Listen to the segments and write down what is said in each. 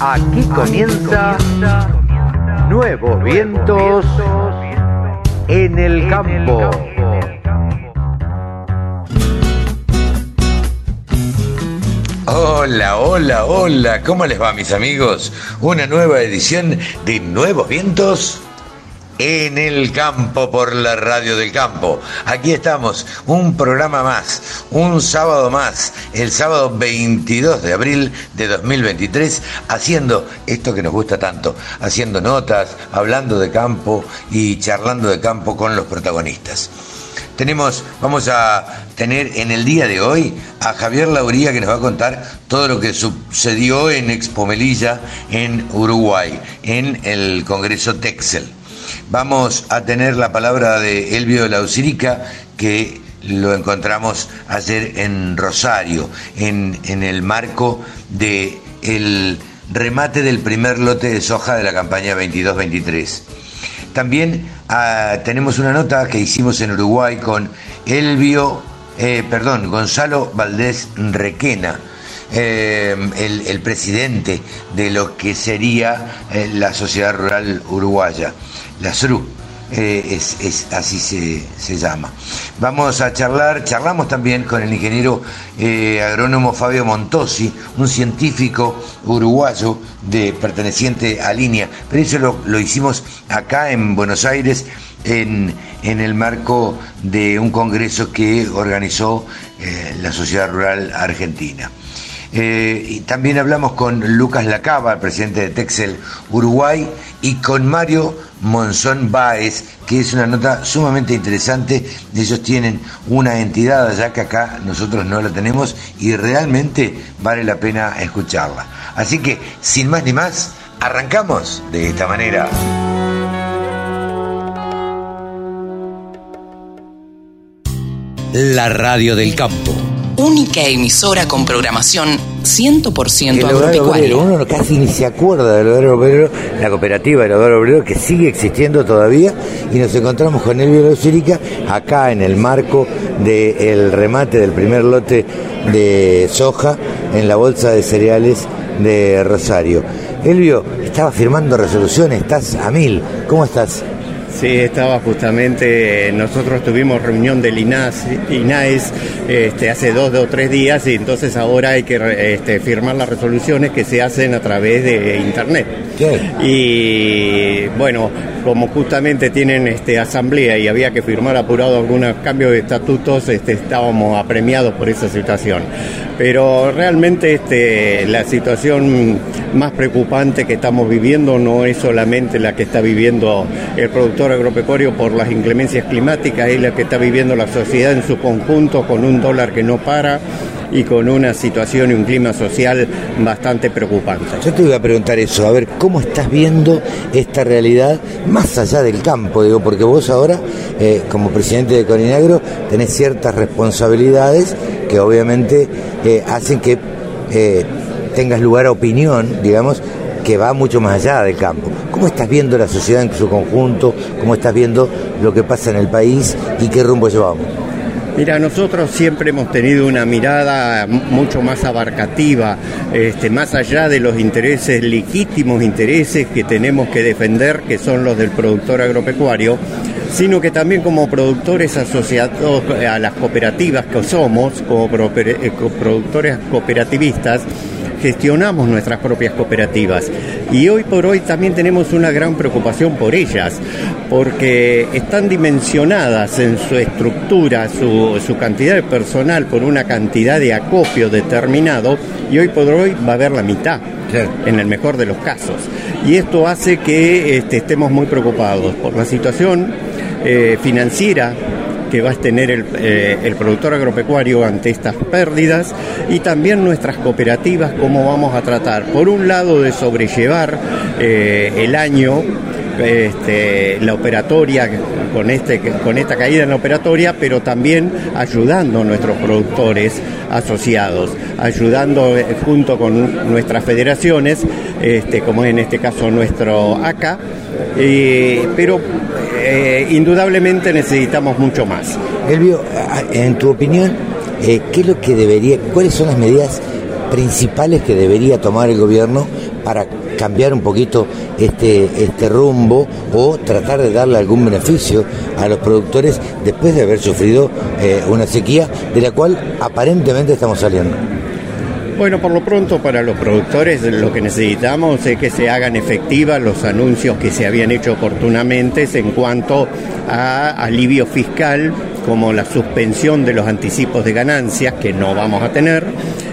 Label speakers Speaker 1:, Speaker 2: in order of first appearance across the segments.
Speaker 1: Aquí comienza Nuevos Vientos en el Campo.
Speaker 2: Hola, hola, hola, ¿cómo les va mis amigos? Una nueva edición de Nuevos Vientos en el campo por la radio del campo. Aquí estamos, un programa más, un sábado más, el sábado 22 de abril de 2023, haciendo esto que nos gusta tanto, haciendo notas, hablando de campo y charlando de campo con los protagonistas. Tenemos, vamos a tener en el día de hoy a Javier Lauría que nos va a contar todo lo que sucedió en Expo Melilla en Uruguay, en el Congreso Texel. Vamos a tener la palabra de Elvio Lausirica, que lo encontramos ayer en Rosario, en, el marco del el remate del primer lote de soja de la campaña 22-23. También ah, tenemos una nota que hicimos en Uruguay con Elvio, eh, perdón, Gonzalo Valdés Requena, eh, el, presidente de lo que sería eh, la Sociedad Rural Uruguaya la SRU, eh, es, así se, llama. Vamos a charlar, charlamos también con el ingeniero eh, agrónomo Fabio Montosi, un científico uruguayo de, perteneciente a Línea, pero eso lo, hicimos acá en Buenos Aires en, el marco de un congreso que organizó eh, la Sociedad Rural Argentina. y también hablamos con Lucas Lacaba, presidente de Texel Uruguay, y con Mario Monzón Baez, que es una nota sumamente interesante. Ellos tienen una entidad allá que acá nosotros no la tenemos y realmente vale la pena escucharla. Así que, sin más ni más, arrancamos de esta manera.
Speaker 3: La radio del campo única emisora con programación 100% agropecuaria.
Speaker 2: Uno casi ni se acuerda del hogar obrero, la cooperativa del hogar obrero que sigue existiendo todavía y nos encontramos con Elvio Locirica acá en el marco del remate del primer lote de soja en la bolsa de cereales de Rosario. Elvio, estaba firmando resoluciones, estás a mil, ¿cómo estás?
Speaker 4: Sí, estaba justamente, nosotros tuvimos reunión del INAS, INAES este, hace dos o tres días y entonces ahora hay que este, firmar las resoluciones que se hacen a través de Internet. ¿Qué? Y bueno, como justamente tienen este, asamblea y había que firmar apurado algunos cambios de estatutos, este, estábamos apremiados por esa situación. Pero realmente este, la situación más preocupante que estamos viviendo no es solamente la que está viviendo el productor agropecuario por las inclemencias climáticas, es la que está viviendo la sociedad en su conjunto con un dólar que no para y con una situación y un clima social bastante preocupante.
Speaker 2: Yo te iba a preguntar eso, a ver, ¿cómo estás viendo esta realidad más allá del campo? Digo, porque vos ahora, eh, como presidente de Corinagro, tenés ciertas responsabilidades que obviamente eh, hacen que eh, tengas lugar a opinión, digamos, que va mucho más allá del campo. ¿Cómo estás viendo la sociedad en su conjunto? ¿Cómo estás viendo lo que pasa en el país y qué rumbo llevamos?
Speaker 4: Mira, nosotros siempre hemos tenido una mirada mucho más abarcativa, este, más allá de los intereses, legítimos intereses que tenemos que defender, que son los del productor agropecuario, sino que también como productores asociados a las cooperativas que somos, como eh, productores cooperativistas, gestionamos nuestras propias cooperativas y hoy por hoy también tenemos una gran preocupación por ellas, porque están dimensionadas en su estructura, su, cantidad de personal por una cantidad de acopio determinado y hoy por hoy va a haber la mitad. en el mejor de los casos. Y esto hace que este, estemos muy preocupados por la situación eh, financiera que va a tener eh, el, productor agropecuario ante estas pérdidas y también nuestras cooperativas, cómo vamos a tratar, por un lado, de sobrellevar eh, el año este, la operatoria con, este, con esta caída en la operatoria, pero también ayudando a nuestros productores asociados, ayudando eh, junto con nuestras federaciones, este, como en este caso nuestro ACA, pero eh, indudablemente necesitamos mucho más.
Speaker 2: Elvio, en tu opinión, eh, ¿qué es lo que debería, cuáles son las medidas principales que debería tomar el gobierno para cambiar un poquito este, este rumbo o tratar de darle algún beneficio a los productores después de haber sufrido eh, una sequía de la cual aparentemente estamos saliendo?
Speaker 4: Bueno, por lo pronto para los productores lo que necesitamos es que se hagan efectivas los anuncios que se habían hecho oportunamente en cuanto a alivio fiscal como la suspensión de los anticipos de ganancias que no vamos a tener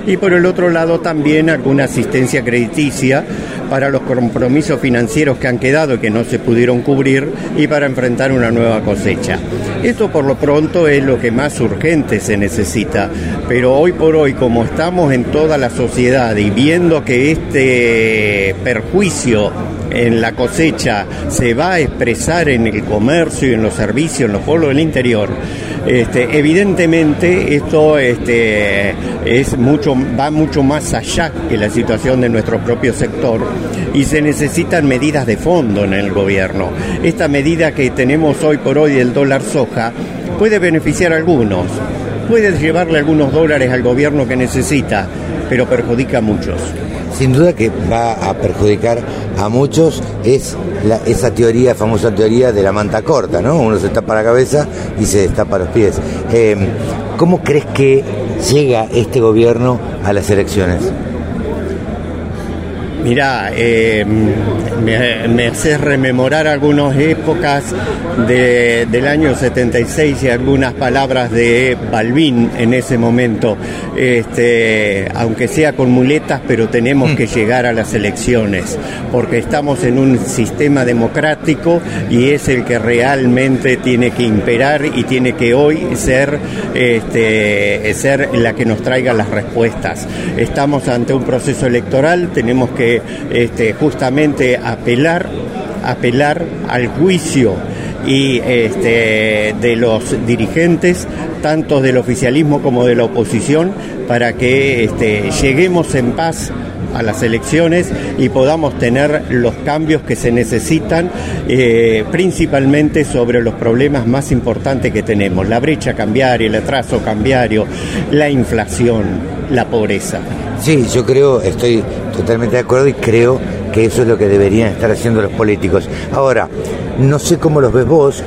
Speaker 4: y por el otro lado también alguna asistencia crediticia para los compromisos financieros que han quedado y que no se pudieron cubrir y para enfrentar una nueva cosecha. Esto por lo pronto es lo que más urgente se necesita, pero hoy por hoy como estamos en toda la sociedad y viendo que este perjuicio en la cosecha se va a expresar en el comercio y en los servicios en los pueblos del interior, este, evidentemente esto este, es mucho, va mucho más allá que la situación de nuestro propio sector y se necesitan medidas de fondo en el gobierno. Esta medida que tenemos hoy por hoy del dólar soja puede beneficiar a algunos, puede llevarle algunos dólares al gobierno que necesita, pero perjudica a muchos
Speaker 2: sin duda que va a perjudicar a muchos es esa teoría, famosa teoría de la manta corta, ¿no? Uno se tapa la cabeza y se destapa los pies. Eh, ¿Cómo crees que llega este gobierno a las elecciones?
Speaker 4: Mirá, eh, me, hace rememorar algunas épocas del año 76 y algunas palabras de Balbín en ese momento. Este, aunque sea con muletas, pero tenemos que llegar a las elecciones, porque estamos en un sistema democrático y es el que realmente tiene que imperar y tiene que hoy ser, este, ser la que nos traiga las respuestas. Estamos ante un proceso electoral, tenemos que este, justamente apelar, apelar al juicio y este, de los dirigentes, tanto del oficialismo como de la oposición, para que este, lleguemos en paz a las elecciones y podamos tener los cambios que se necesitan, eh, principalmente sobre los problemas más importantes que tenemos, la brecha cambiaria, el atraso cambiario, la inflación, la pobreza.
Speaker 2: Sí, yo creo, estoy totalmente de acuerdo y creo que eso es lo que deberían estar haciendo los políticos. Ahora, no sé cómo los ves vos,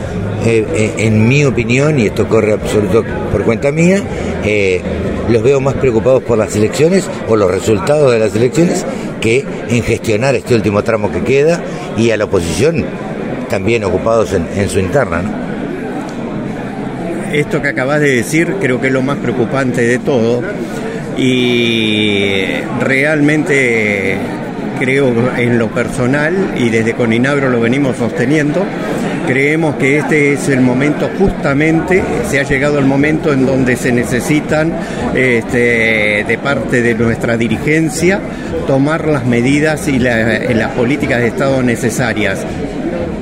Speaker 2: eh, eh, en mi opinión, y esto corre absoluto por cuenta mía, eh, los veo más preocupados por las elecciones o los resultados de las elecciones que en gestionar este último tramo que queda y a la oposición también ocupados en, su interna. ¿no?
Speaker 4: Esto que acabas de decir creo que es lo más preocupante de todo y realmente creo en lo personal y desde Coninagro lo venimos sosteniendo. Creemos que este es el momento justamente, se ha llegado el momento en donde se necesitan este, de parte de nuestra dirigencia tomar las medidas y las políticas de Estado necesarias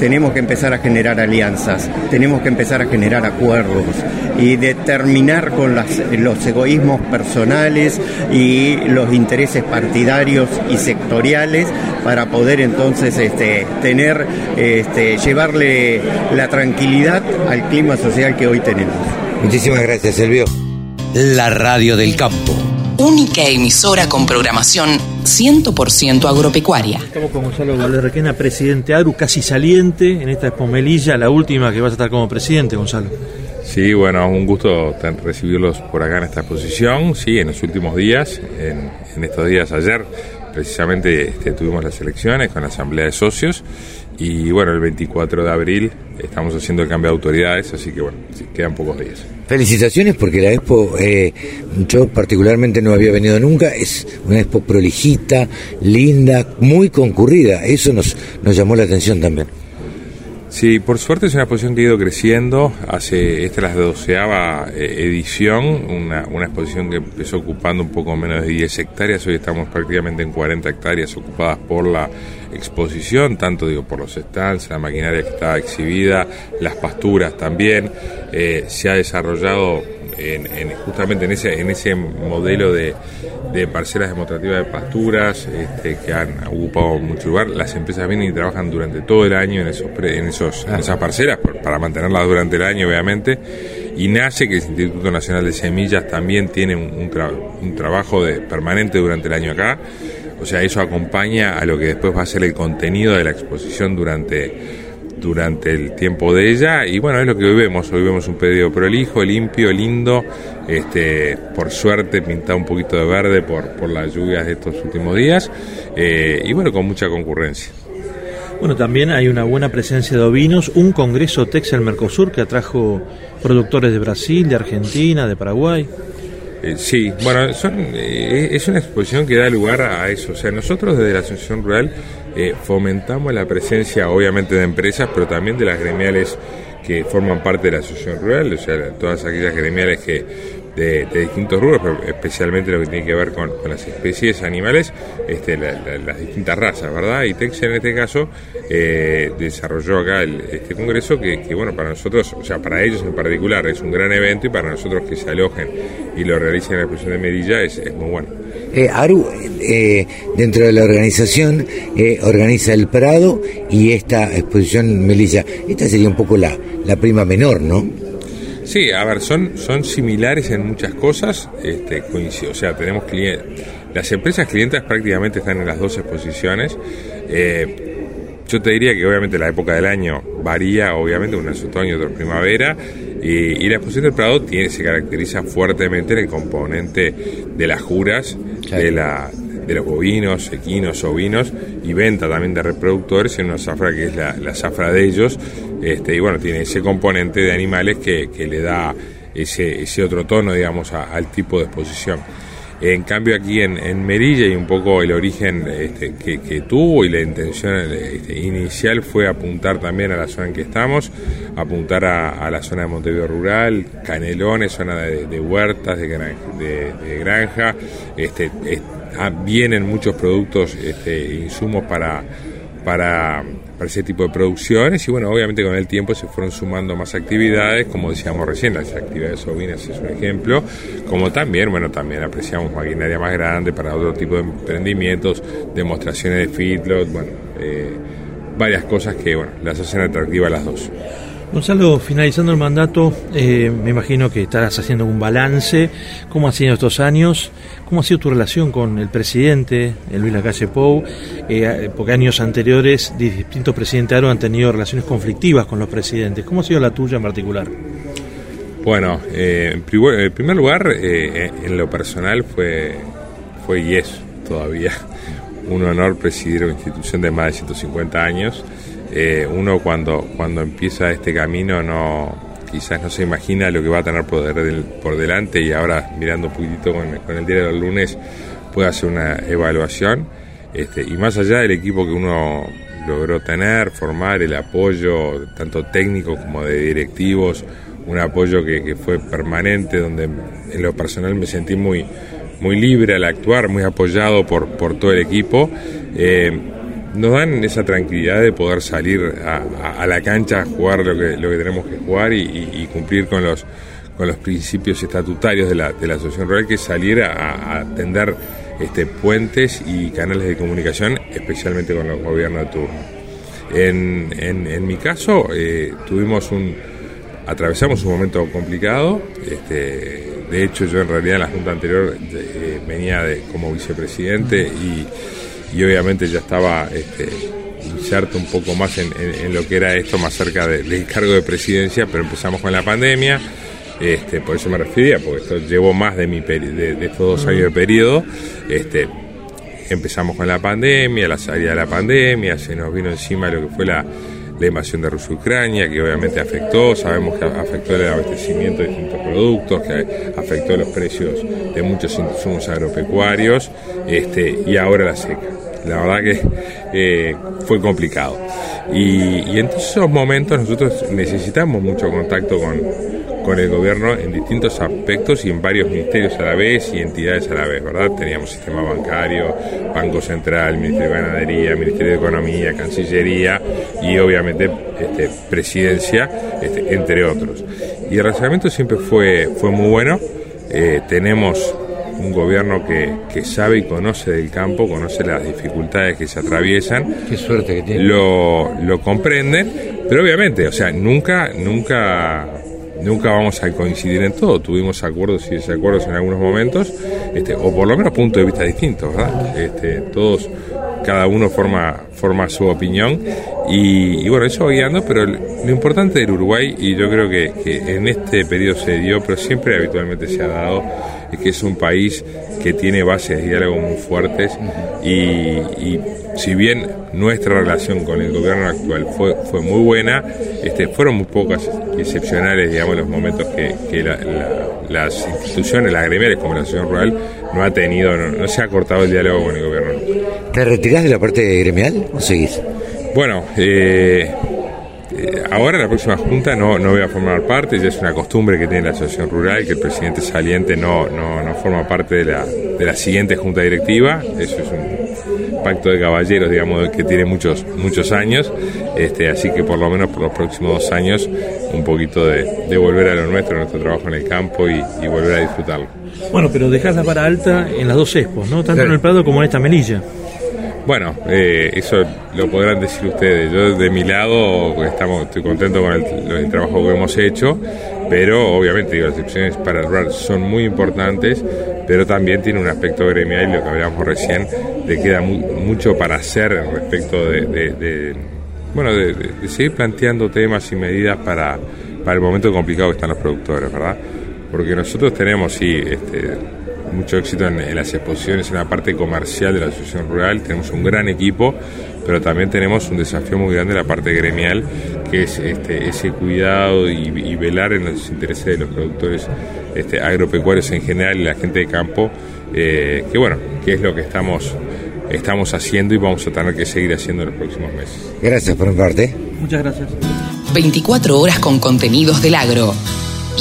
Speaker 4: tenemos que empezar a generar alianzas, tenemos que empezar a generar acuerdos y determinar con los egoísmos personales y los intereses partidarios y sectoriales para poder entonces este, tener, este, llevarle la tranquilidad al clima social que hoy tenemos.
Speaker 2: Muchísimas gracias, Silvio.
Speaker 3: La radio del campo única emisora con programación 100% agropecuaria.
Speaker 5: Estamos con Gonzalo Valderrequena, presidente ARU, casi saliente en esta espomelilla, la última que vas a estar como presidente, Gonzalo.
Speaker 6: Sí, bueno, un gusto recibirlos por acá en esta exposición. Sí, en los últimos días, en, estos días ayer, precisamente este, tuvimos las elecciones con la Asamblea de Socios y bueno, el 24 de abril estamos haciendo el cambio de autoridades, así que bueno, quedan pocos días.
Speaker 2: Felicitaciones porque la Expo, eh, yo particularmente no había venido nunca, es una Expo prolijita, linda, muy concurrida, eso nos, nos llamó la atención también.
Speaker 6: Sí, por suerte es una exposición que ha ido creciendo. Hace, esta es la doceava eh, edición, una, una, exposición que empezó ocupando un poco menos de 10 hectáreas. Hoy estamos prácticamente en 40 hectáreas ocupadas por la exposición, tanto digo por los stands, la maquinaria que está exhibida, las pasturas también. Eh, se ha desarrollado en, justamente en ese, en ese modelo de, de parcelas demostrativas de pasturas este, que han ocupado mucho lugar. Las empresas vienen y trabajan durante todo el año en, esos, en, esos, en esas parcelas para mantenerlas durante el año, obviamente. Y nace que el Instituto Nacional de Semillas también tiene un, un trabajo de, permanente durante el año acá. O sea, eso acompaña a lo que después va a ser el contenido de la exposición durante durante el tiempo de ella y bueno, es lo que hoy vemos, hoy vemos un pedido prolijo, limpio, lindo, este, por suerte pintado un poquito de verde por, por las lluvias de estos últimos días eh, y bueno, con mucha concurrencia.
Speaker 5: Bueno, también hay una buena presencia de ovinos, un congreso Texel Mercosur que atrajo productores de Brasil, de Argentina, de Paraguay.
Speaker 6: Eh, sí, bueno, son, eh, es una exposición que da lugar a eso. O sea, nosotros desde la Asociación Rural eh, fomentamos la presencia obviamente de empresas, pero también de las gremiales que forman parte de la asociación rural, o sea, todas aquellas gremiales que de, distintos rubros, pero especialmente lo que tiene que ver con, las especies animales, este, las distintas razas, ¿verdad? Y Texas en este caso eh, desarrolló acá este congreso que, bueno, para nosotros, o sea, para ellos en particular es un gran evento y para nosotros que se alojen y lo realicen en la exposición de Merilla es, es muy bueno.
Speaker 2: Eh, Aru, eh, dentro de la organización, eh, organiza el Prado y esta exposición Melilla. Esta sería un poco la, la prima menor, ¿no?
Speaker 6: Sí, a ver, son, son similares en muchas cosas. Este, o sea, tenemos clientes. Las empresas clientes prácticamente están en las dos exposiciones. Eh, yo te diría que obviamente la época del año varía, obviamente, una es otoño, otra primavera, y, la exposición del Prado tiene, se caracteriza fuertemente en el componente de las juras, de, la, de los bovinos, equinos, ovinos, y venta también de reproductores en una zafra que es la, la zafra de ellos, este, y bueno, tiene ese componente de animales que, le da ese, ese otro tono, digamos, al tipo de exposición. En cambio aquí en, en Merilla y un poco el origen este, que, tuvo y la intención este, inicial fue apuntar también a la zona en que estamos, apuntar a, la zona de Montevideo Rural, Canelones, zona de, huertas, de granja, este, ah, vienen muchos productos, este, insumos para, para ese tipo de producciones y bueno, obviamente con el tiempo se fueron sumando más actividades, como decíamos recién, las actividades ovinas es un ejemplo, como también, bueno, también apreciamos maquinaria más grande para otro tipo de emprendimientos, demostraciones de feedlot, bueno, eh, varias cosas que, bueno, las hacen atractivas las dos.
Speaker 5: Gonzalo, finalizando el mandato, eh, me imagino que estarás haciendo un balance. ¿Cómo ha sido estos años? ¿Cómo ha sido tu relación con el presidente, Luis Lacalle Pou? Eh, porque años anteriores distintos presidentes han tenido relaciones conflictivas con los presidentes. ¿Cómo ha sido la tuya en particular?
Speaker 6: Bueno, eh, en, primer lugar, en lo personal fue, fue y es todavía un honor presidir una institución de más de 150 años eh, uno cuando, cuando empieza este camino no quizás no se imagina lo que va a tener por, delante y ahora mirando un poquitito con, el día de los lunes puede hacer una evaluación este, y más allá del equipo que uno logró tener, formar el apoyo tanto técnico como de directivos, un apoyo que, fue permanente, donde en lo personal me sentí muy, muy libre al actuar, muy apoyado por, por todo el equipo. Eh, nos dan esa tranquilidad de poder salir a, la cancha a jugar lo que, lo que tenemos que jugar y, cumplir con los, con los principios estatutarios de la, de la Asociación Rural, que es salir a, atender este, puentes y canales de comunicación, especialmente con los gobiernos de turno. En, en, mi caso, eh, tuvimos un, atravesamos un momento complicado. Este, de hecho, yo en realidad en la junta anterior eh, venía de, como vicepresidente y y obviamente ya estaba este, inserto un poco más en, lo que era esto, más cerca del cargo de presidencia, pero empezamos con la pandemia. Este, por eso me refería, porque esto llevó más de, mi de, estos dos años de periodo. Este, empezamos con la pandemia, la salida de la pandemia, se nos vino encima lo que fue la, la invasión de Rusia-Ucrania, que obviamente afectó, sabemos que afectó el abastecimiento de distintos productos, que afectó los precios de muchos insumos agropecuarios, este, y ahora la seca. La verdad que eh, fue complicado. Y, y en esos momentos nosotros necesitamos mucho contacto con, con el gobierno en distintos aspectos y en varios ministerios a la vez y entidades a la vez, ¿verdad? Teníamos sistema bancario, Banco Central, Ministerio de Ganadería, Ministerio de Economía, Cancillería y obviamente este, Presidencia, este, entre otros. Y el relacionamiento siempre fue, fue muy bueno. Eh, tenemos un gobierno que, que, sabe y conoce del campo, conoce las dificultades que se atraviesan.
Speaker 2: Qué suerte que tiene.
Speaker 6: Lo, lo comprenden, pero obviamente, o sea, nunca, nunca nunca vamos a coincidir en todo. Tuvimos acuerdos y desacuerdos en algunos momentos, este, o por lo menos puntos de vista distintos, ¿verdad? Este, todos, cada uno forma, forma su opinión y, bueno, eso va guiando, pero lo importante del Uruguay, y yo creo que, que en este periodo se dio, pero siempre habitualmente se ha dado, es que es un país que tiene bases de diálogo muy fuertes y, y si bien nuestra relación con el gobierno actual fue, fue muy buena, este, fueron muy pocas excepcionales, digamos, los momentos que, que las instituciones, las gremiales como la Asociación Rural, no ha tenido, no, se ha cortado el diálogo con el gobierno.
Speaker 2: ¿Te retirás de la parte gremial o seguís?
Speaker 6: Bueno, eh, ahora en la próxima junta no, no voy a formar parte, ya es una costumbre que tiene la Asociación Rural que el presidente saliente no, no, no forma parte de la, de la siguiente junta directiva, eso es un pacto de caballeros, digamos, que tiene muchos, muchos años, este, así que por lo menos por los próximos dos años un poquito de, volver a lo nuestro, nuestro trabajo en el campo y, volver a disfrutarlo.
Speaker 5: Bueno, pero dejás la para alta en las dos expos, ¿no? Tanto en el Prado como en esta Melilla.
Speaker 6: Bueno, eh, eso lo podrán decir ustedes. Yo de mi lado estamos, estoy contento con el, trabajo que hemos hecho, pero obviamente las excepciones para el RAR son muy importantes, pero también tiene un aspecto gremial, lo que hablábamos recién, de queda mucho para hacer respecto de, bueno, de, seguir planteando temas y medidas para, para el momento complicado que están los productores, ¿verdad? Porque nosotros tenemos, sí, este, mucho éxito en, las exposiciones, en la parte comercial de la Asociación Rural. Tenemos un gran equipo, pero también tenemos un desafío muy grande en la parte gremial, que es este, ese cuidado y, velar en los intereses de los productores este, agropecuarios en general y la gente de campo, eh, que bueno, que es lo que estamos estamos haciendo y vamos a tener que seguir haciendo en los próximos meses.
Speaker 2: Gracias por parte.
Speaker 5: Muchas gracias.
Speaker 3: 24 horas con contenidos del agro.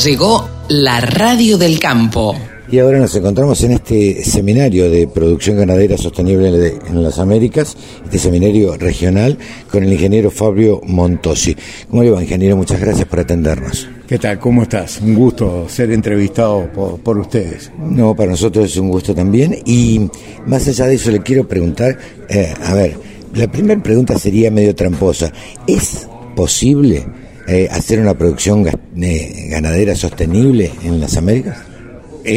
Speaker 3: Llegó la radio del campo.
Speaker 2: Y ahora nos encontramos en este seminario de producción ganadera sostenible en las Américas, este seminario regional, con el ingeniero Fabio Montosi. ¿Cómo le va, ingeniero? Muchas gracias por atendernos.
Speaker 7: ¿Qué tal? ¿Cómo estás? Un gusto ser entrevistado por, ustedes.
Speaker 2: No, para nosotros es un gusto también. Y más allá de eso, le quiero preguntar, eh, a ver, la primera pregunta sería medio tramposa. ¿Es posible eh, hacer una producción eh, ganadera sostenible en las Américas?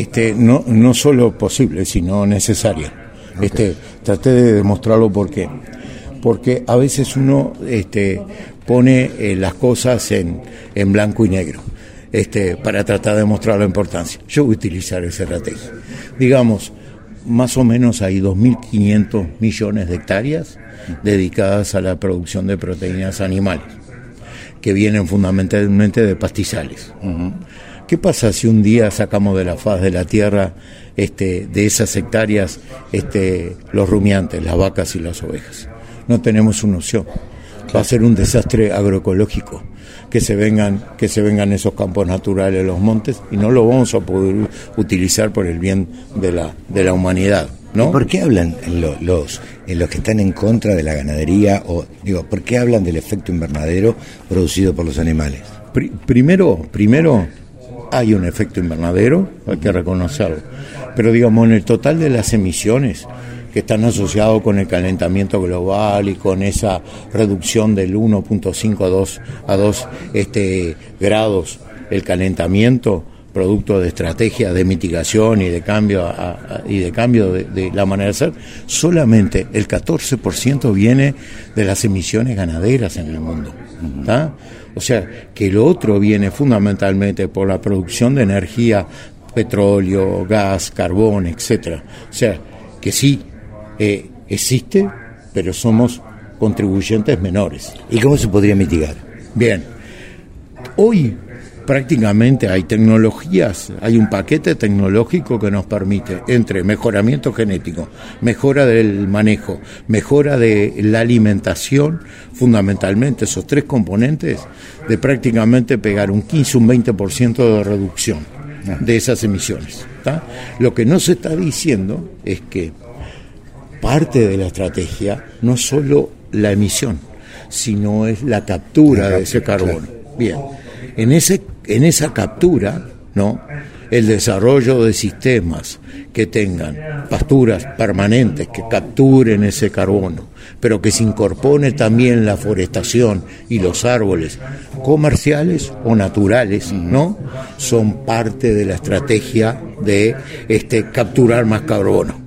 Speaker 7: Este, no, no solo posible, sino necesaria. Este, traté de demostrarlo porque porque a veces uno este, pone eh, las cosas en, en blanco y negro este, para tratar de mostrar la importancia. Yo voy a utilizar esa estrategia. Digamos, más o menos hay 2.500 millones de hectáreas dedicadas a la producción de proteínas animales, que vienen fundamentalmente de pastizales. ¿Qué pasa si un día sacamos de la faz de la tierra este, de esas hectáreas este, los rumiantes, las vacas y las ovejas? No tenemos una opción. Va a ser un desastre agroecológico que se vengan que se vengan esos campos naturales, los montes y no lo vamos a poder utilizar por el bien de la de la humanidad. ¿No?
Speaker 2: ¿Por qué hablan los, los, los que están en contra de la ganadería o digo, por qué hablan del efecto invernadero producido por los animales?
Speaker 7: primero, primero hay un efecto invernadero, hay que reconocerlo. Pero digamos, en el total de las emisiones que están asociados con el calentamiento global y con esa reducción del 1.5 a 2, a 2 este, grados, el calentamiento, producto de estrategias de mitigación y de cambio y de cambio de, la manera de ser, solamente el 14% viene de las emisiones ganaderas en el mundo. O sea, que lo otro viene fundamentalmente por la producción de energía, petróleo, gas, carbón, etcétera. O sea, que sí eh, existe, pero somos contribuyentes menores.
Speaker 2: ¿Y cómo se podría mitigar?
Speaker 7: Bien, hoy prácticamente hay tecnologías, hay un paquete tecnológico que nos permite, entre mejoramiento genético, mejora del manejo, mejora de la alimentación, fundamentalmente esos tres componentes, de prácticamente pegar un 15, un 20% de reducción de esas emisiones. Lo que no se está diciendo es que parte de la estrategia no es solo la emisión, sino es la captura de ese carbono. Bien, en ese en esa captura, ¿no? el desarrollo de sistemas que tengan pasturas permanentes, que capturen ese carbono, pero que se incorpore también la forestación y los árboles comerciales o naturales, ¿no? Son parte de la estrategia de este, capturar más carbono.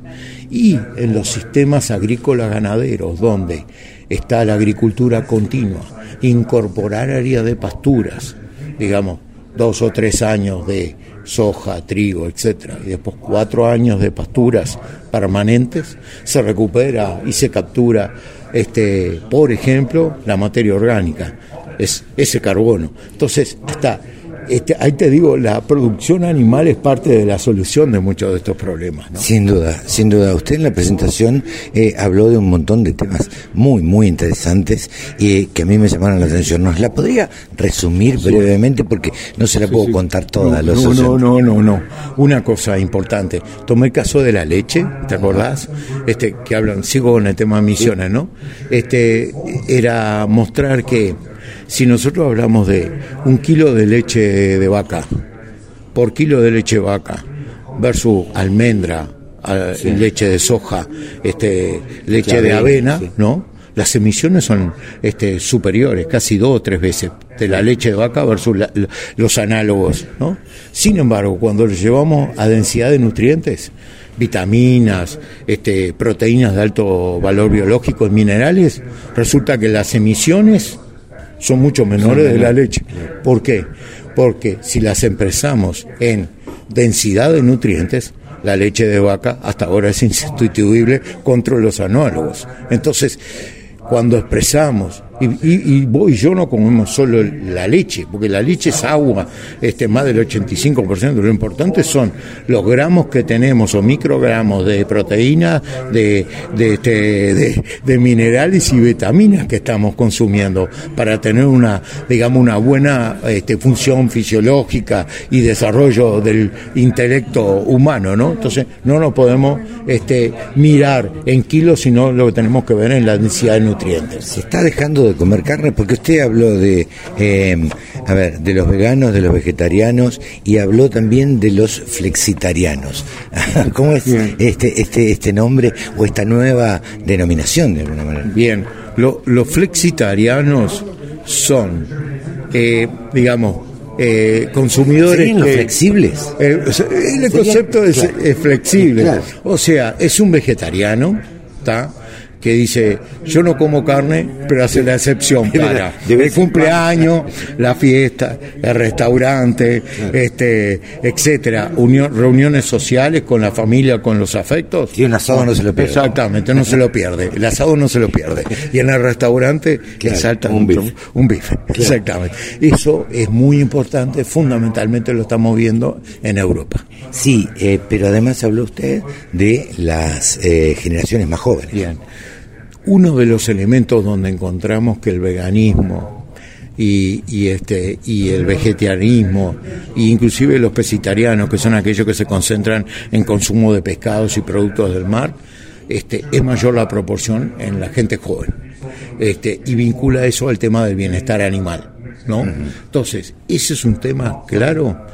Speaker 7: Y en los sistemas agrícolas ganaderos, donde está la agricultura continua, incorporar áreas de pasturas, digamos, dos o tres años de soja, trigo, etcétera, y después cuatro años de pasturas permanentes, se recupera y se captura, este, por ejemplo, la materia orgánica, es ese carbono. Entonces, hasta este, ahí te digo, la producción animal es parte de la solución de muchos de estos problemas.
Speaker 2: Sin duda, sin duda. Usted en la presentación eh, habló de un montón de temas muy, muy interesantes y que a mí me llamaron la atención. ¿Nos la podría resumir brevemente? Porque no se la puedo contar toda.
Speaker 7: No,
Speaker 2: los
Speaker 7: no, no, no, no. Una cosa importante. Tomé el caso de la leche, ¿te acordás? Este, que hablan, sigo con el tema de misiones, ¿no? Este, era mostrar que si nosotros hablamos de un kilo de leche de vaca por kilo de leche de vaca versus almendra, leche de soja, este, leche de avena, ¿no? Las emisiones son este, superiores, casi dos o tres veces, de la leche de vaca versus los análogos, ¿no? Sin embargo, cuando lo llevamos a densidad de nutrientes, vitaminas, este, proteínas de alto valor biológico y minerales, resulta que las emisiones son mucho menores de la leche. ¿Por qué? Porque si las empresamos en densidad de nutrientes, la leche de vaca hasta ahora es insustituible contra los análogos. Entonces, cuando expresamos y, y, vos y yo no comemos solo la leche, porque la leche es agua, este, más del 85%. Lo importante son los gramos que tenemos o microgramos de proteínas, de, de, este, de, minerales y vitaminas que estamos consumiendo para tener una, digamos, una buena este, función fisiológica y desarrollo del intelecto humano, ¿no? Entonces, no nos podemos este, mirar en kilos, sino lo que tenemos que ver en la densidad de nutrientes.
Speaker 2: Se está dejando de comer carne? Porque usted habló de, eh, a ver, de los veganos, de los vegetarianos y habló también de los flexitarianos. ¿Cómo es este, este, este nombre o esta nueva denominación de alguna manera?
Speaker 7: Bien, los flexitarianos son, eh, digamos, eh, consumidores
Speaker 2: flexibles
Speaker 7: el concepto es, flexible o sea es un vegetariano está que dice, yo no como carne, pero hace la excepción para el cumpleaños, la fiesta, el restaurante, este, etcétera, unión, reuniones sociales con la familia, con los afectos.
Speaker 2: Y un asado no se lo pierde.
Speaker 7: Exactamente, no se lo pierde. El asado no se lo pierde. Y en el restaurante salta un bife. Un bife, exactamente. Eso es muy importante, fundamentalmente lo estamos viendo en Europa.
Speaker 2: Sí, eh, pero además habló usted de las eh, generaciones más jóvenes.
Speaker 7: Bien. Uno de los elementos donde encontramos que el veganismo y, este y el vegetarianismo e inclusive los pescitarianos que son aquellos que se concentran en consumo de pescados y productos del mar este es mayor la proporción en la gente joven. Este y vincula eso al tema del bienestar animal no entonces ese es un tema claro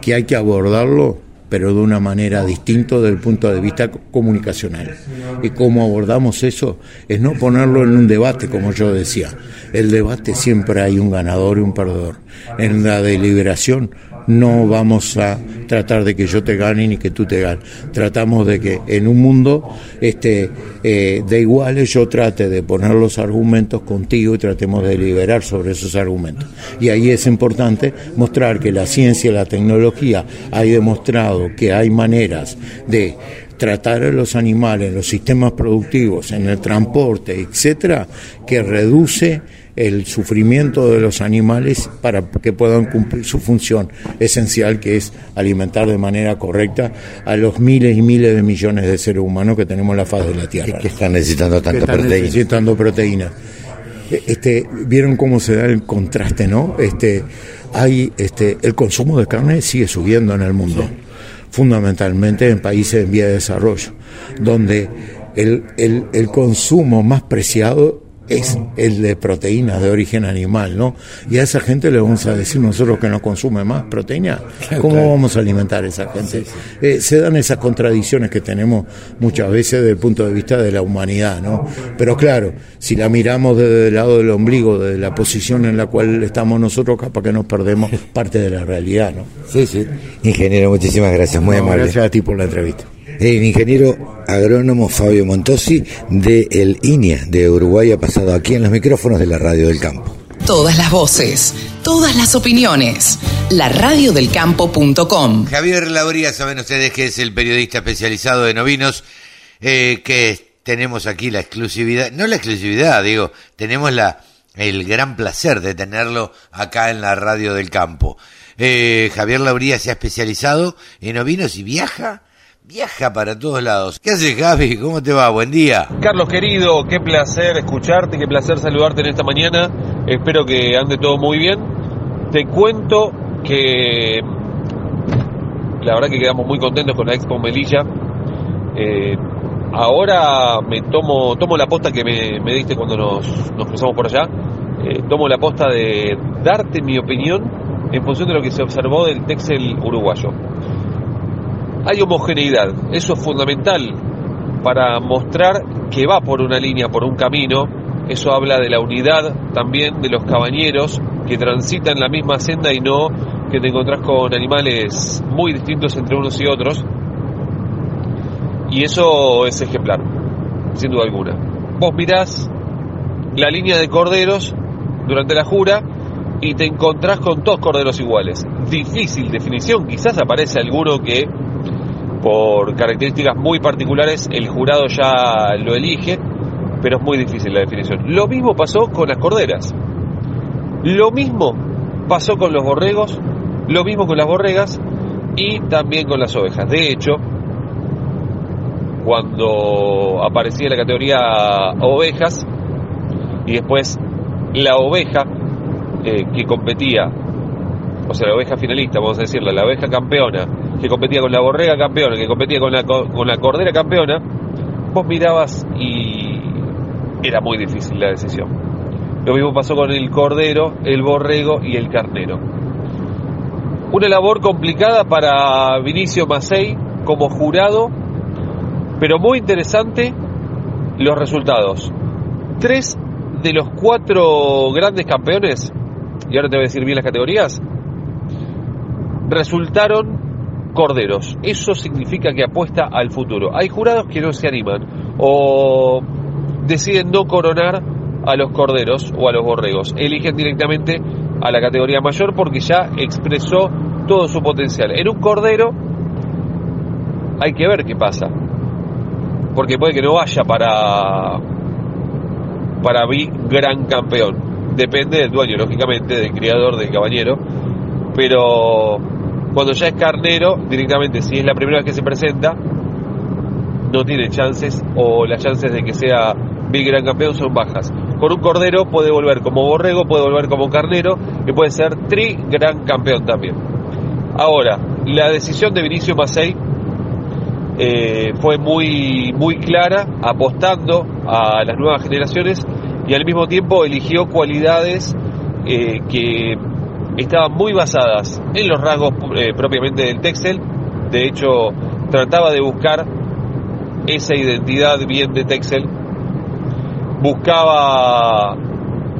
Speaker 7: que hay que abordarlo pero de una manera distinta desde el punto de vista comunicacional. Y cómo abordamos eso es no ponerlo en un debate, como yo decía. El debate siempre hay un ganador y un perdedor. En la deliberación no vamos a tratar de que yo te gane ni que tú te ganes. Tratamos de que en un mundo este, eh, de iguales yo trate de poner los argumentos contigo y tratemos de deliberar sobre esos argumentos. Y ahí es importante mostrar que la ciencia y la tecnología ha demostrado que hay maneras de tratar a los animales, los sistemas productivos, en el transporte, etcétera, que reduce el sufrimiento de los animales para que puedan cumplir su función esencial que es alimentar de manera correcta a los miles y miles de millones de seres humanos que tenemos en la faz de la Tierra.
Speaker 2: Que están necesitando tanta
Speaker 7: están
Speaker 2: proteína.
Speaker 7: necesitando proteína. Este, vieron cómo se da el contraste, ¿no? Este, hay, este, el consumo de carne sigue subiendo en el mundo, fundamentalmente en países en vía de desarrollo, donde el, el, el consumo más preciado es el de proteínas de origen animal, ¿no? Y a esa gente le vamos a decir nosotros que no consume más proteína. ¿Cómo vamos a alimentar a esa gente? Eh, se dan esas contradicciones que tenemos muchas veces desde el punto de vista de la humanidad, ¿no? Pero claro, si la miramos desde el lado del ombligo, desde la posición en la cual estamos nosotros, capaz que nos perdemos parte de la realidad, ¿no?
Speaker 2: Sí, sí. Ingeniero, muchísimas gracias, muy amable.
Speaker 7: Gracias a ti por la entrevista.
Speaker 2: El ingeniero agrónomo Fabio Montosi de el INIA de Uruguay ha pasado aquí en los micrófonos de la Radio del Campo.
Speaker 3: Todas las voces, todas las opiniones. Laradiodelcampo.com.
Speaker 2: Javier Lauría, saben ustedes que es el periodista especializado de novinos, eh, que tenemos aquí la exclusividad, no la exclusividad, digo, tenemos la, el gran placer de tenerlo acá en la Radio del Campo. Eh, Javier Lauría se ha especializado en ovinos y viaja viaja para todos lados. ¿Qué haces, Javi? ¿Cómo te va? Buen día.
Speaker 8: Carlos, querido, qué placer escucharte, qué placer saludarte en esta mañana. Espero que ande todo muy bien. Te cuento que la verdad que quedamos muy contentos con la Expo Melilla. Eh, ahora me tomo, tomo la posta que me, diste cuando nos, nos, cruzamos por allá. Eh, tomo la posta de darte mi opinión en función de lo que se observó del Texel uruguayo hay homogeneidad. Eso es fundamental para mostrar que va por una línea, por un camino. Eso habla de la unidad también de los cabañeros que transitan la misma senda y no que te encontrás con animales muy distintos entre unos y otros. Y eso es ejemplar, sin duda alguna. Vos mirás la línea de corderos durante la jura y te encontrás con dos corderos iguales. Difícil definición, quizás aparece alguno que por características muy particulares el jurado ya lo elige, pero es muy difícil la definición. Lo mismo pasó con las corderas, lo mismo pasó con los borregos, lo mismo con las borregas y también con las ovejas. De hecho, cuando aparecía la categoría ovejas y después la oveja eh, que competía, o sea, la oveja finalista, vamos a decirla, la oveja campeona, que competía con la borrega campeona, que competía con la, con la cordera campeona, vos mirabas y era muy difícil la decisión. Lo mismo pasó con el cordero, el borrego y el carnero. Una labor complicada para Vinicio Macei como jurado, pero muy interesante los resultados. Tres de los cuatro grandes campeones, y ahora te voy a decir bien las categorías, resultaron corderos. Eso significa que apuesta al futuro. Hay jurados que no se animan o deciden no coronar a los corderos o a los borregos. Eligen directamente a la categoría mayor porque ya expresó todo su potencial. En un cordero hay que ver qué pasa. Porque puede que no vaya para para gran campeón. Depende del dueño, lógicamente, del criador, del caballero. Pero cuando ya es carnero, directamente, si es la primera vez que se presenta, no tiene chances o las chances de que sea big gran campeón son bajas. Con un cordero puede volver como borrego, puede volver como carnero y puede ser tri gran campeón también. Ahora, la decisión de Vinicio Macei eh, fue muy, muy clara, apostando a las nuevas generaciones y al mismo tiempo eligió cualidades eh, que estaban muy basadas en los rasgos eh, propiamente del Texel. De hecho, trataba de buscar esa identidad bien de Texel. Buscaba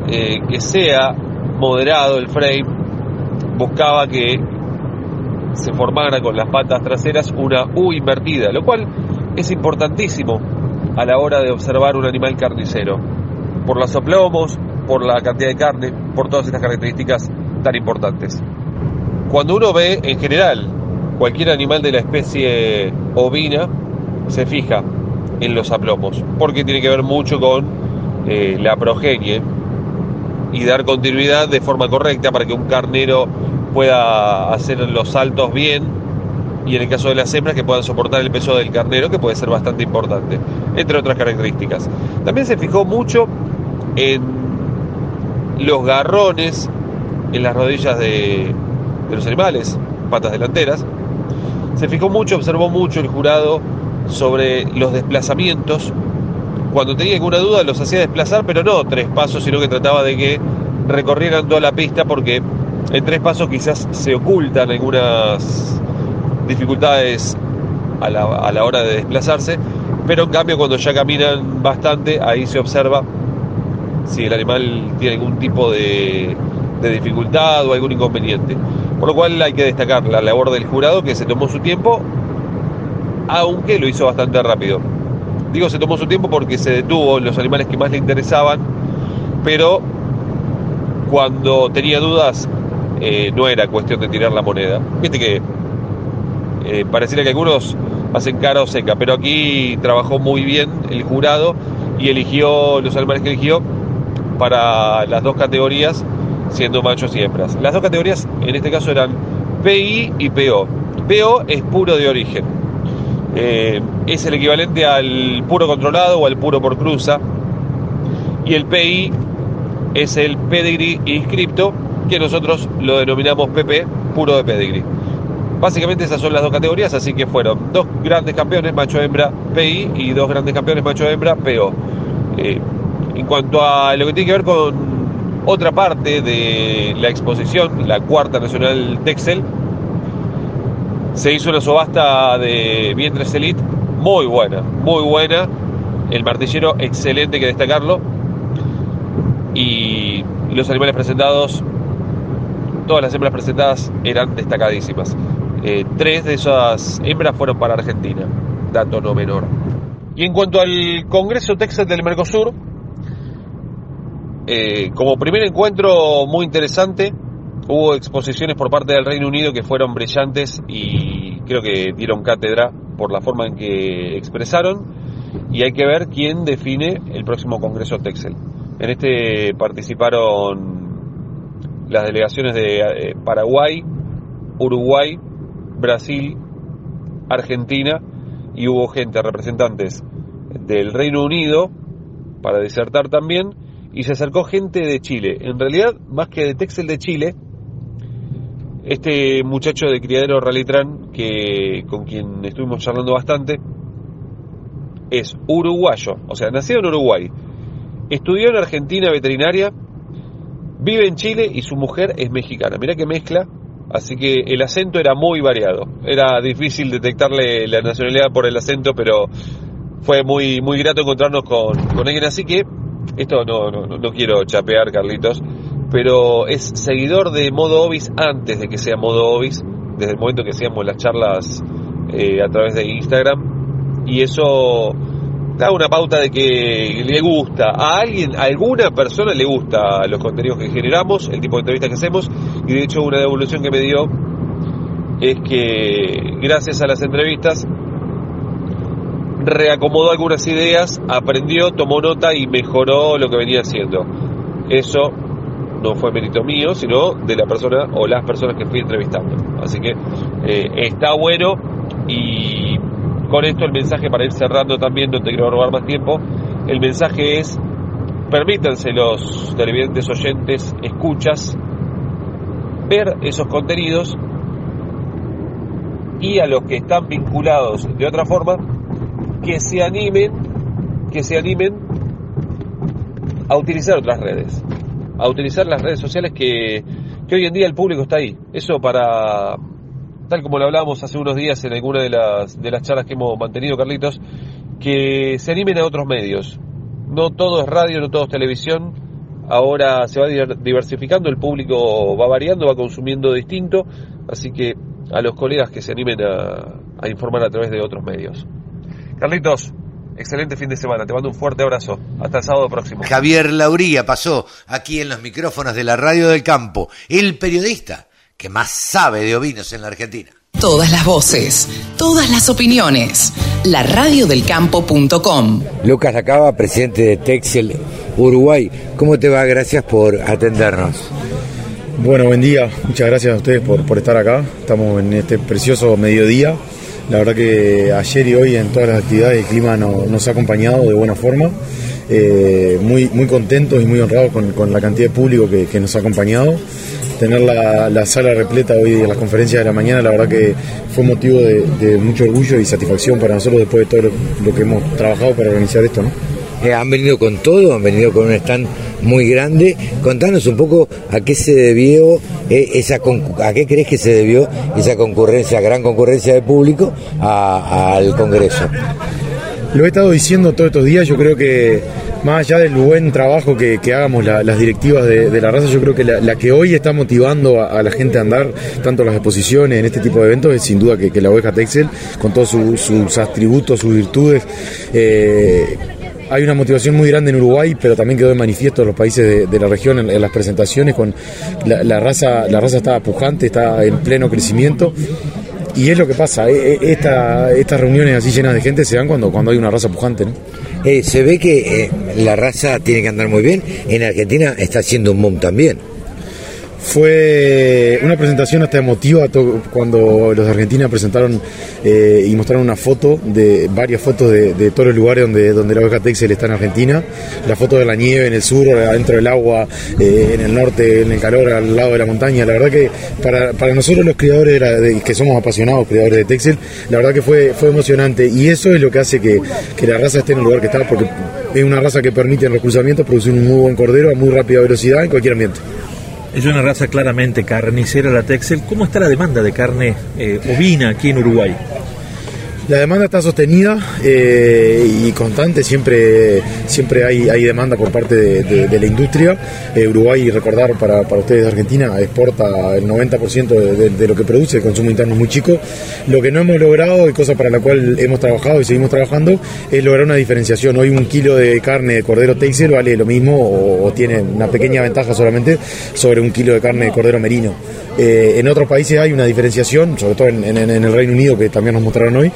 Speaker 8: eh, que sea moderado el frame. Buscaba que se formara con las patas traseras una U invertida, lo cual es importantísimo a la hora de observar un animal carnicero. Por los aplomos, por la cantidad de carne, por todas estas características tan importantes. Cuando uno ve en general cualquier animal de la especie ovina, se fija en los aplomos, porque tiene que ver mucho con eh, la progenie y dar continuidad de forma correcta para que un carnero pueda hacer los saltos bien y en el caso de las hembras que puedan soportar el peso del carnero que puede ser bastante importante, entre otras características. También se fijó mucho en los garrones en las rodillas de, los animales, patas delanteras. Se fijó mucho, observó mucho el jurado sobre los desplazamientos cuando tenía alguna duda los hacía desplazar, pero no tres pasos, sino que trataba de que recorrieran toda la pista porque en tres pasos quizás se ocultan algunas dificultades a la, a la hora de desplazarse, pero en cambio cuando ya caminan bastante, ahí se observa si el animal tiene algún tipo de, de dificultad o algún inconveniente. Por lo cual hay que destacar la labor del jurado que se tomó su tiempo, aunque lo hizo bastante rápido. Digo se tomó su tiempo porque se detuvo en los animales que más le interesaban, pero cuando tenía dudas eh, no era cuestión de tirar la moneda. Viste que eh, pareciera que algunos hacen cara o seca, pero aquí trabajó muy bien el jurado y eligió los animales que eligió para las dos categorías, siendo machos y hembras. Las dos categorías en este caso eran PI y PO. PO es puro de origen. Eh, es el equivalente al puro controlado o al puro por cruza. Y el PI es el pedigree inscripto, que nosotros lo denominamos PP, puro de pedigree. Básicamente esas son las dos categorías, así que fueron dos grandes campeones macho-hembra PI y dos grandes campeones macho-hembra PO. Eh, en cuanto a lo que tiene que ver con otra parte de la exposición, la cuarta nacional Texel, se hizo una subasta de vientres elite muy buena, muy buena. El martillero excelente que destacarlo. Y los animales presentados, todas las hembras presentadas eran destacadísimas. Eh, tres de esas hembras fueron para Argentina, dato no menor. Y en cuanto al Congreso Texas del Mercosur, eh, como primer encuentro muy interesante, hubo exposiciones por parte del Reino Unido que fueron brillantes y creo que dieron cátedra por la forma en que expresaron. Y hay que ver quién define el próximo Congreso Texel. En este participaron las delegaciones de eh, Paraguay, Uruguay, Brasil, Argentina y hubo gente, representantes del Reino Unido para disertar también y se acercó gente de Chile. En realidad, más que de Texel de Chile, este muchacho de criadero Ralitran, que con quien estuvimos charlando bastante, es uruguayo, o sea, nacido en Uruguay, estudió en Argentina veterinaria, vive en Chile y su mujer es mexicana. Mirá que mezcla, así que el acento era muy variado. Era difícil detectarle la nacionalidad por el acento, pero fue muy, muy grato encontrarnos con, con alguien así que esto no, no, no quiero chapear, Carlitos, pero es seguidor de Modo Obis antes de que sea Modo Obis, desde el momento que hacíamos las charlas eh, a través de Instagram, y eso da una pauta de que le gusta a alguien, a alguna persona le gusta los contenidos que generamos, el tipo de entrevistas que hacemos, y de hecho una devolución que me dio es que gracias a las entrevistas reacomodó algunas ideas, aprendió, tomó nota y mejoró lo que venía haciendo. Eso no fue mérito mío, sino de la persona o las personas que fui entrevistando. Así que eh, está bueno y con esto el mensaje para ir cerrando también, no te quiero robar más tiempo, el mensaje es, permítanse los televidentes oyentes, escuchas, ver esos contenidos y a los que están vinculados de otra forma, que se animen, que se animen a utilizar otras redes, a utilizar las redes sociales que, que hoy en día el público está ahí. Eso para, tal como lo hablábamos hace unos días en alguna de las, de las charlas que hemos mantenido, Carlitos, que se animen a otros medios. No todo es radio, no todo es televisión. Ahora se va diversificando, el público va variando, va consumiendo distinto. Así que a los colegas que se animen a, informar a través de otros medios. Carlitos, excelente fin de semana. Te mando un fuerte abrazo. Hasta sábado próximo.
Speaker 2: Javier Lauría pasó aquí en los micrófonos de la Radio del Campo, el periodista que más sabe de ovinos en la Argentina.
Speaker 3: Todas las voces, todas las opiniones. La radiodelcampo.com.
Speaker 2: Lucas Lacaba, presidente de Texel Uruguay. ¿Cómo te va? Gracias por atendernos.
Speaker 9: Bueno, buen día. Muchas gracias a ustedes por, por estar acá. Estamos en este precioso mediodía. La verdad que ayer y hoy en todas las actividades el clima no- nos ha acompañado de buena forma. Eh, muy, muy contentos y muy honrados con, con la cantidad de público que, que nos ha acompañado. Tener la, la sala repleta hoy en las conferencias de la mañana, la verdad que fue motivo de, de mucho orgullo y satisfacción para nosotros después de todo lo, lo que hemos trabajado para organizar esto. ¿no?
Speaker 2: eh, han venido con todo, han venido con un stand muy grande. Contanos un poco a qué se debió eh, esa a qué crees que se debió esa concurrencia, gran concurrencia de público al Congreso.
Speaker 9: Lo he estado diciendo todos estos días, yo creo que más allá del buen trabajo que, hagamos las directivas de, la raza, yo creo que la, que hoy está motivando a, la gente a andar, tanto las exposiciones en este tipo de eventos, es sin duda que, la oveja Texel, con todos sus atributos, sus virtudes. Eh, hay una motivación muy grande en Uruguay, pero también quedó de manifiesto en los países de, la región en, las presentaciones. con la, raza, la raza está pujante, está en pleno crecimiento. Y es lo que pasa, eh, eh, estas reuniones así llenas de gente se dan cuando, cuando hay una raza pujante. ¿no?
Speaker 2: Se ve que la raza tiene que andar muy bien. En Argentina está haciendo un boom también.
Speaker 9: Fue una presentación hasta emotiva cuando los de Argentina presentaron eh, y mostraron una foto de varias fotos de, todos los lugares donde, donde la oveja Texel está en Argentina. La foto de la nieve en el sur, adentro del agua, eh, en el norte, en el calor, al lado de la montaña. La verdad que para, para nosotros los criadores, que somos apasionados criadores de Texel, la verdad que fue, fue emocionante y eso es lo que hace que, que la raza esté en el lugar que está porque es una raza que permite en los cruzamientos producir un muy buen cordero a muy rápida velocidad en cualquier ambiente.
Speaker 5: Es una raza claramente carnicera la Texel. ¿Cómo está la demanda de carne eh, ovina aquí en Uruguay?
Speaker 9: La demanda está sostenida eh, y constante, siempre, siempre hay, hay demanda por parte de, la industria. Eh, Uruguay, recordar para, para ustedes de Argentina, exporta el 90% de, lo que produce, el consumo interno es muy chico. Lo que no hemos logrado, y cosa para la cual hemos trabajado y seguimos trabajando, es lograr una diferenciación. Hoy un kilo de carne de cordero Texel vale lo mismo o, tiene una pequeña ventaja solamente sobre un kilo de carne de cordero merino. Eh, en otros países hay una diferenciación, sobre todo en, el Reino Unido, que también nos mostraron hoy,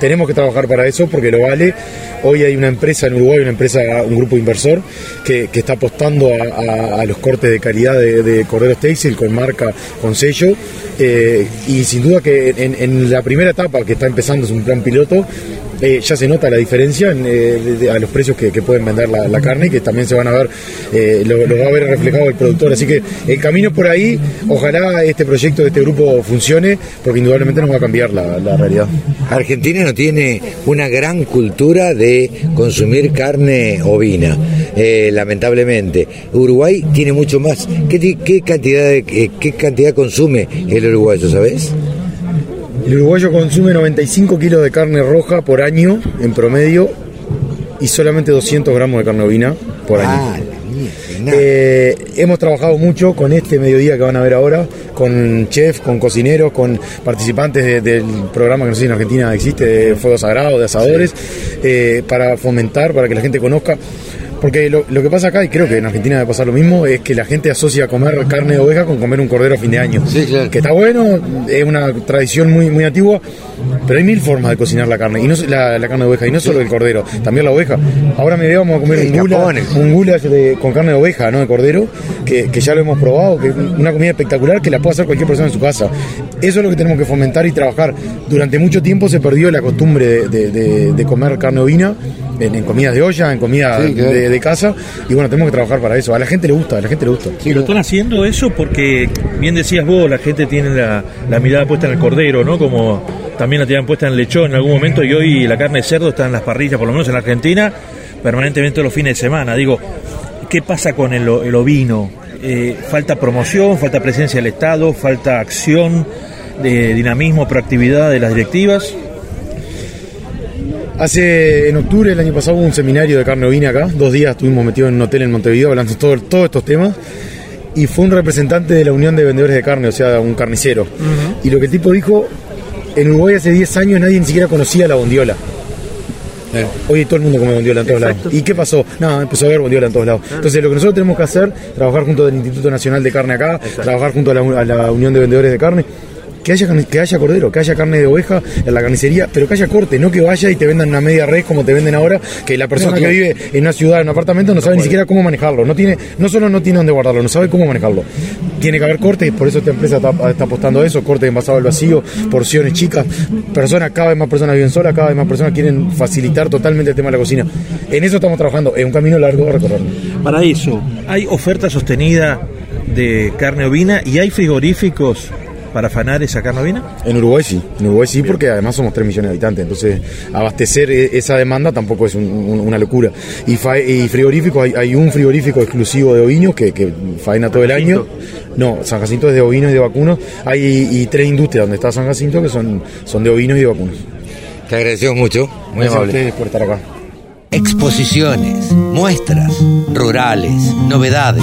Speaker 9: tenemos que trabajar para eso porque lo vale. Hoy hay una empresa en Uruguay, una empresa, un grupo inversor que, está apostando a, los cortes de calidad de, de corderos textil con marca, con sello. Eh, y sin duda que en, la primera etapa que está empezando es un plan piloto, eh, ya se nota la diferencia eh, a los precios que, pueden vender la, carne y que también se van a ver, eh, lo, va a ver reflejado el productor. Así que el camino por ahí, ojalá este proyecto de este grupo funcione, porque indudablemente nos va a cambiar la, realidad.
Speaker 2: Argentina no tiene una gran cultura de consumir carne ovina, lamentablemente. Uruguay tiene mucho más. ¿Qué, qué cantidad de, qué cantidad consume el uruguayo, sabes?
Speaker 9: El uruguayo consume 95 kilos de carne roja por año en promedio y solamente 200 gramos de carne ovina por año. Ah, eh, hemos trabajado mucho con este mediodía que van a ver ahora, con chefs, con cocineros, con participantes del programa que no sé si en Argentina existe, de Fuego Sagrado, de asadores, eh, para fomentar, para que la gente conozca porque lo, que pasa acá, y creo que en Argentina debe pasar lo mismo, es que la gente asocia comer carne de oveja con comer un cordero a fin de año.
Speaker 2: Sí, claro.
Speaker 9: Que está bueno, es una tradición muy, muy antigua, pero hay mil formas de cocinar la carne, y no la, carne de oveja, y no solo el cordero, también la oveja. Ahora me vamos a comer un gula, un gula con carne de oveja, no de cordero, que, ya lo hemos probado, que es una comida espectacular que la puede hacer cualquier persona en su casa. Eso es lo que tenemos que fomentar y trabajar. Durante mucho tiempo se perdió la costumbre de, comer carne ovina en, comidas de olla, en comidas de, casa, y bueno, tenemos que trabajar para eso. A la gente le gusta, a la gente le gusta.
Speaker 5: Y lo están haciendo eso porque, bien decías vos, la gente tiene la, la mirada puesta en el cordero, ¿no? Como también la tenían puesta en el lechón en algún momento, y hoy la carne de cerdo está en las parrillas, por lo menos en Argentina, permanentemente los fines de semana. Digo, ¿qué pasa con el, el ovino? Eh, falta promoción, falta presencia del Estado, falta acción de dinamismo, proactividad de las directivas.
Speaker 9: Hace en octubre del año pasado hubo un seminario de carne ovina acá, dos días estuvimos metidos en un hotel en Montevideo hablando de todo, todos estos temas y fue un representante de la Unión de Vendedores de Carne, o sea, un carnicero. Y lo que el tipo dijo, en Uruguay hace 10 años nadie ni siquiera conocía la bondiola. Hoy todo el mundo come bondiola en todos lados. ¿Y qué pasó? No, empezó a haber bondiola en todos lados. Entonces, lo que nosotros tenemos que hacer, trabajar junto al Instituto Nacional de Carne acá, trabajar junto a la Unión de Vendedores de Carne, que haya, que haya cordero, que haya carne de oveja en la carnicería, pero que haya corte, no que vaya y te vendan una media red como te venden ahora, que la persona que vive en una ciudad, en un apartamento, no sabe ni siquiera cómo manejarlo, no tiene, no solo no tiene dónde guardarlo, no sabe cómo manejarlo. Tiene que haber corte, por eso esta empresa está, apostando a eso, corte envasado al vacío, porciones chicas, personas, cada vez más personas viven solas, cada vez más personas quieren facilitar totalmente el tema de la cocina. En eso estamos trabajando, es un camino largo a recorrer.
Speaker 5: Para eso, ¿hay oferta sostenida de carne ovina y hay frigoríficos para afanar esa carne ovina?
Speaker 9: En Uruguay sí, en Uruguay sí, porque además somos 3 millones de habitantes, entonces abastecer e- esa demanda tampoco es un- un- una locura. Y, fa- y frigorífico, hay, hay un frigorífico exclusivo de ovinos que, que faena todo el año. No, San Jacinto es de ovinos y de vacunos. Hay y tres industrias donde está San Jacinto que son, son de ovinos y de vacunos.
Speaker 2: Te agradecemos mucho, muy
Speaker 9: Gracias a
Speaker 2: amable.
Speaker 9: ustedes por estar acá.
Speaker 3: Exposiciones, muestras, rurales, novedades.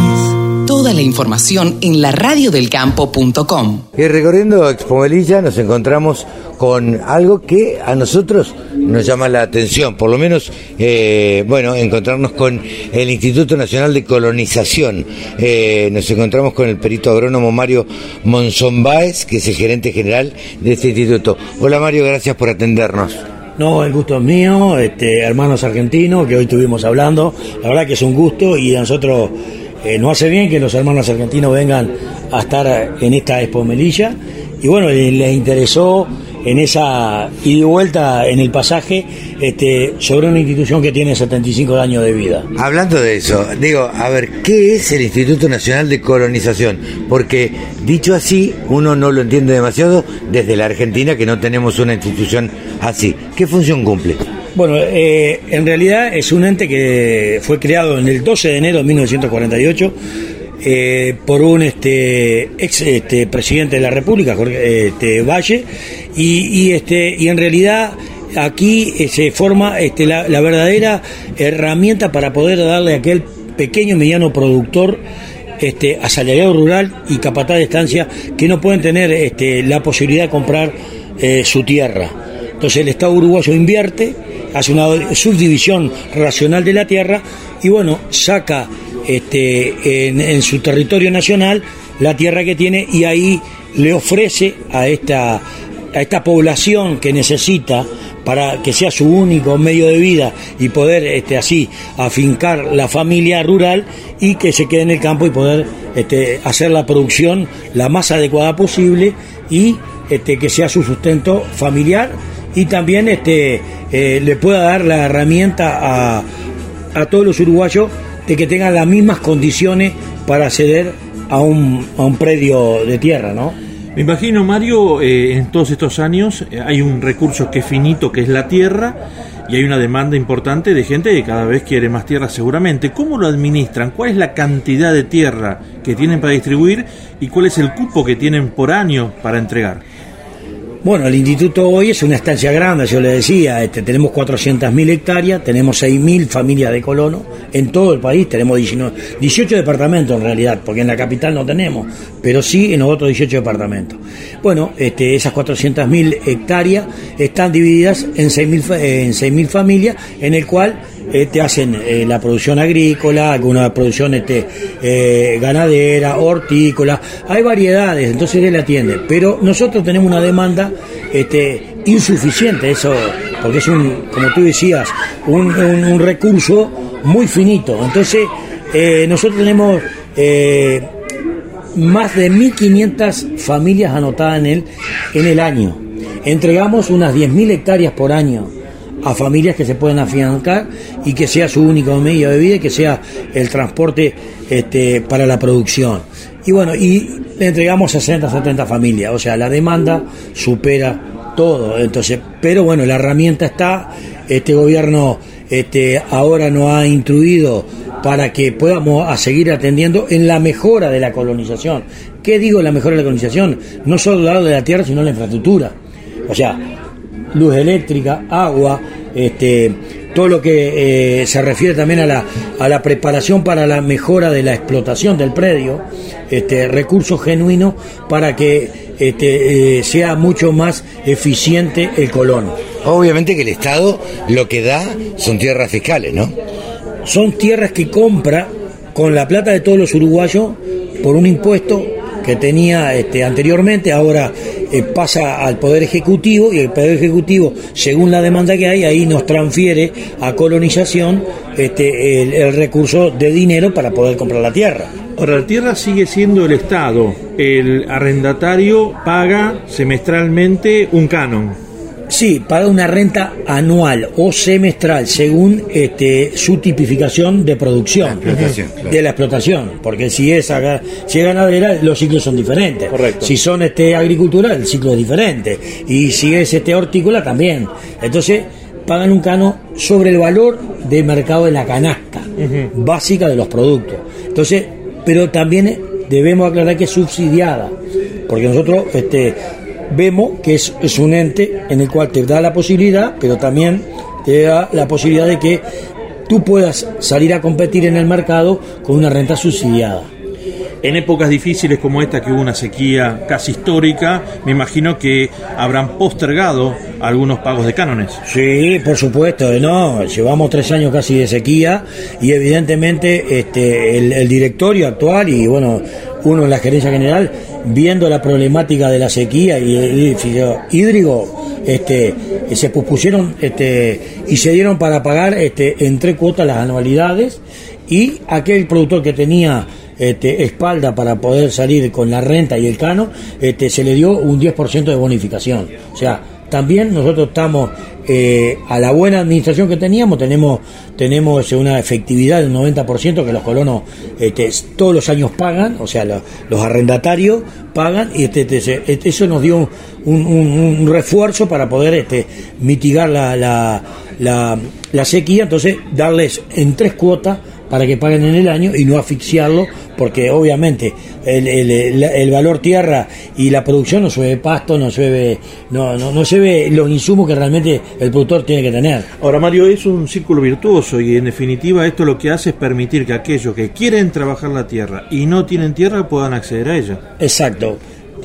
Speaker 3: Toda la información en laradiodelcampo.com.
Speaker 2: Y recorriendo Expo Melilla nos encontramos con algo que a nosotros nos llama la atención, por lo menos, eh, bueno, encontrarnos con el Instituto Nacional de Colonización. Eh, nos encontramos con el perito agrónomo Mario Monzón Báez, que es el gerente general de este instituto. Hola Mario, gracias por atendernos.
Speaker 10: No, el gusto es mío, este, hermanos argentinos, que hoy estuvimos hablando. La verdad que es un gusto y a nosotros eh, nos hace bien que los hermanos argentinos vengan a estar en esta Expo Melilla. Y bueno, le- les interesó en esa ida y vuelta en el pasaje este, sobre una institución que tiene 75 años de vida.
Speaker 2: Hablando de eso, digo, a ver, ¿qué es el Instituto Nacional de Colonización? Porque dicho así, uno no lo entiende demasiado desde la Argentina, que no tenemos una institución así. ¿Qué función cumple?
Speaker 10: Bueno, eh, en realidad es un ente que fue creado en el 12 de enero de 1948 eh, por un este, ex este, presidente de la República, Jorge este, Valle, y, este, y en realidad aquí eh, se forma este, la, la verdadera herramienta para poder darle a aquel pequeño y mediano productor este, asalariado rural y capataz de estancia que no pueden tener este, la posibilidad de comprar eh, su tierra. Entonces el Estado uruguayo invierte, hace una subdivisión racional de la tierra y bueno, saca este, en, su territorio nacional la tierra que tiene y ahí le ofrece a esta, a esta población que necesita para que sea su único medio de vida y poder este, así afincar la familia rural y que se quede en el campo y poder este, hacer la producción la más adecuada posible y este, que sea su sustento familiar y también este, eh, le pueda dar la herramienta a, a todos los uruguayos de que tengan las mismas condiciones para acceder a un, a un predio de tierra, ¿no?
Speaker 5: Me imagino, Mario, eh, en todos estos años eh, hay un recurso que es finito, que es la tierra, y hay una demanda importante de gente que cada vez quiere más tierra seguramente. ¿Cómo lo administran? ¿Cuál es la cantidad de tierra que tienen para distribuir y cuál es el cupo que tienen por año para entregar?
Speaker 10: Bueno, el instituto hoy es una estancia grande, yo le decía, este, tenemos 400.000 hectáreas, tenemos 6.000 familias de colonos en todo el país, tenemos 19 18 departamentos en realidad, porque en la capital no tenemos, pero sí en los otros 18 departamentos. Bueno, este, esas 400.000 hectáreas están divididas en 6.000 fa- en 6.000 familias, en el cual este, hacen eh, la producción agrícola, alguna producción este, eh, ganadera, hortícola, hay variedades, entonces él atiende, pero nosotros tenemos una demanda este, insuficiente, eso, porque es un, como tú decías, un, un- un recurso muy finito, entonces eh, nosotros tenemos eh, más de 1.500 familias anotadas en el, en el año, entregamos unas 10.000 hectáreas por año a familias que se pueden afiancar y que sea su único medio de vida y que sea el transporte este, para la producción. Y bueno, y le entregamos 60, 70 familias, o sea, la demanda supera todo. Entonces, pero bueno, la herramienta está, este gobierno este, ahora nos ha instruido para que podamos a seguir atendiendo en la mejora de la colonización. ¿Qué digo la mejora de la colonización? No solo el lado de la tierra, sino la infraestructura. O sea, luz eléctrica, agua, este, todo lo que eh, se refiere también a la, a la preparación para la mejora de la explotación del predio, este, recursos genuinos para que este, eh, sea mucho más eficiente el colono.
Speaker 2: Obviamente que el Estado lo que da son tierras fiscales, ¿no?
Speaker 10: Son tierras que compra con la plata de todos los uruguayos por un impuesto que tenía este, anteriormente, ahora eh, pasa al Poder Ejecutivo y el Poder Ejecutivo, según la demanda que hay, ahí nos transfiere a colonización este, el, el recurso de dinero para poder comprar la tierra.
Speaker 5: Ahora, la tierra sigue siendo el Estado. El arrendatario paga semestralmente un canon.
Speaker 10: Sí, paga una renta anual o semestral según este, su tipificación de producción, de la explotación, porque si es, si es ganadera los ciclos son diferentes.
Speaker 5: Correcto.
Speaker 10: Si son este, agricultura el ciclo es diferente y si es este, hortícola también. Entonces pagan un cano sobre el valor de mercado de la canasta básica de los productos. Entonces, pero también debemos aclarar que es subsidiada, porque nosotros este, vemos que es, es un ente en el cual te da la posibilidad, pero también te da la posibilidad de que tú puedas salir a competir en el mercado con una renta subsidiada.
Speaker 5: En épocas difíciles como esta, que hubo una sequía casi histórica, me imagino que habrán postergado algunos pagos de cánones.
Speaker 10: Sí, por supuesto, no, llevamos tres años casi de sequía y evidentemente este, el, el directorio actual y bueno, uno en la gerencia general, viendo la problemática de la sequía y el hídrico, este, se pusieron este, y se dieron para pagar este, en tres cuotas las anualidades y aquel productor que tenía este, espalda para poder salir con la renta y el cano, este, se le dio un 10% de bonificación. O sea, también nosotros estamos eh, a la buena administración que teníamos, tenemos, tenemos una efectividad del 90% que los colonos este, todos los años pagan, o sea, los, arrendatarios pagan, y este, este, este, eso nos dio un, refuerzo para poder este, mitigar la, la, la sequía, entonces darles en tres cuotas para que paguen en el año y no asfixiarlo, porque obviamente el, el, el, valor tierra y la producción no se pasto, no se no, no, no se ve los insumos que realmente el productor tiene que tener.
Speaker 5: Ahora Mario, es un círculo virtuoso y en definitiva esto lo que hace es permitir que aquellos que quieren trabajar la tierra y no tienen tierra puedan acceder a ella.
Speaker 10: Exacto.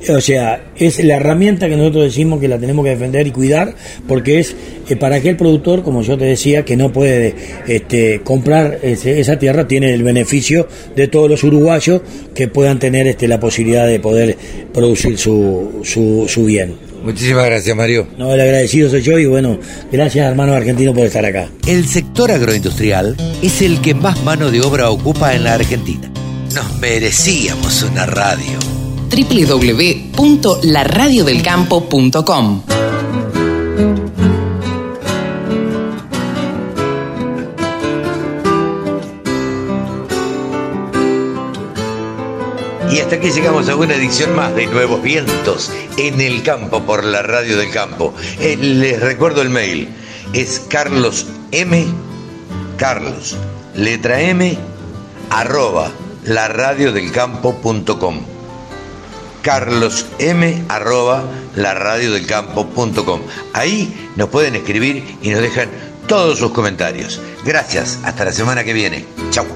Speaker 10: O sea, es la herramienta que nosotros decimos que la tenemos que defender y cuidar, porque es eh, para aquel productor, como yo te decía, que no puede este, comprar esa tierra, tiene el beneficio de todos los uruguayos que puedan tener este, la posibilidad de poder producir su, su, su bien.
Speaker 2: Muchísimas gracias, Mario.
Speaker 10: No, el agradecido soy yo y bueno, gracias hermano argentino por estar acá.
Speaker 2: El sector agroindustrial es el que más mano de obra ocupa en la Argentina. Nos merecíamos una radio
Speaker 3: www.laradiodelcampo.com.
Speaker 2: Y hasta aquí llegamos a una edición más de Nuevos Vientos en el campo por la radio del campo. Eh, les recuerdo el mail, es Carlos M, Carlos, letra M, arroba laradiodelcampo.com carlosm arroba laradiodelcampo.com. Ahí nos pueden escribir y nos dejan todos sus comentarios. Gracias, hasta la semana que viene. Chau.